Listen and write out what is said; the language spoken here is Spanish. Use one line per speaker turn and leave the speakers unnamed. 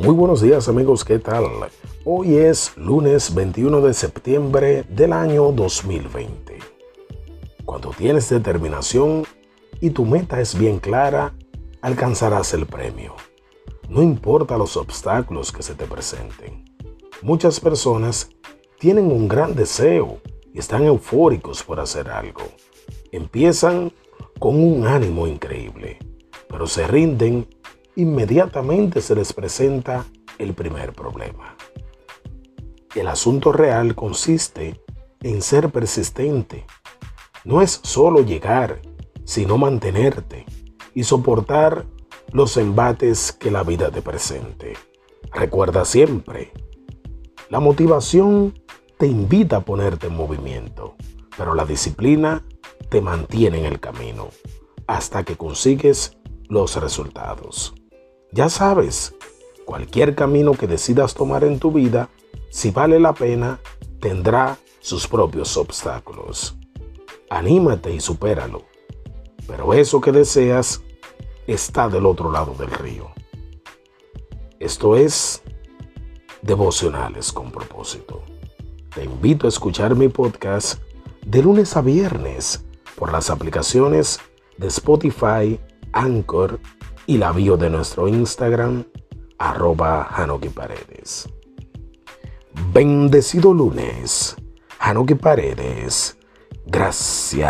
Muy buenos días amigos, ¿qué tal? Hoy es lunes 21 de septiembre del año 2020. Cuando tienes determinación y tu meta es bien clara, alcanzarás el premio. No importa los obstáculos que se te presenten. Muchas personas tienen un gran deseo y están eufóricos por hacer algo. Empiezan con un ánimo increíble, pero se rinden inmediatamente se les presenta el primer problema. El asunto real consiste en ser persistente. No es solo llegar, sino mantenerte y soportar los embates que la vida te presente. Recuerda siempre, la motivación te invita a ponerte en movimiento, pero la disciplina te mantiene en el camino hasta que consigues los resultados. Ya sabes, cualquier camino que decidas tomar en tu vida, si vale la pena, tendrá sus propios obstáculos. Anímate y supéralo. Pero eso que deseas está del otro lado del río. Esto es Devocionales con propósito. Te invito a escuchar mi podcast de lunes a viernes por las aplicaciones de Spotify, Anchor y la bio de nuestro Instagram, arroba Hanoki Paredes. Bendecido lunes, Hanoki Paredes. Gracias.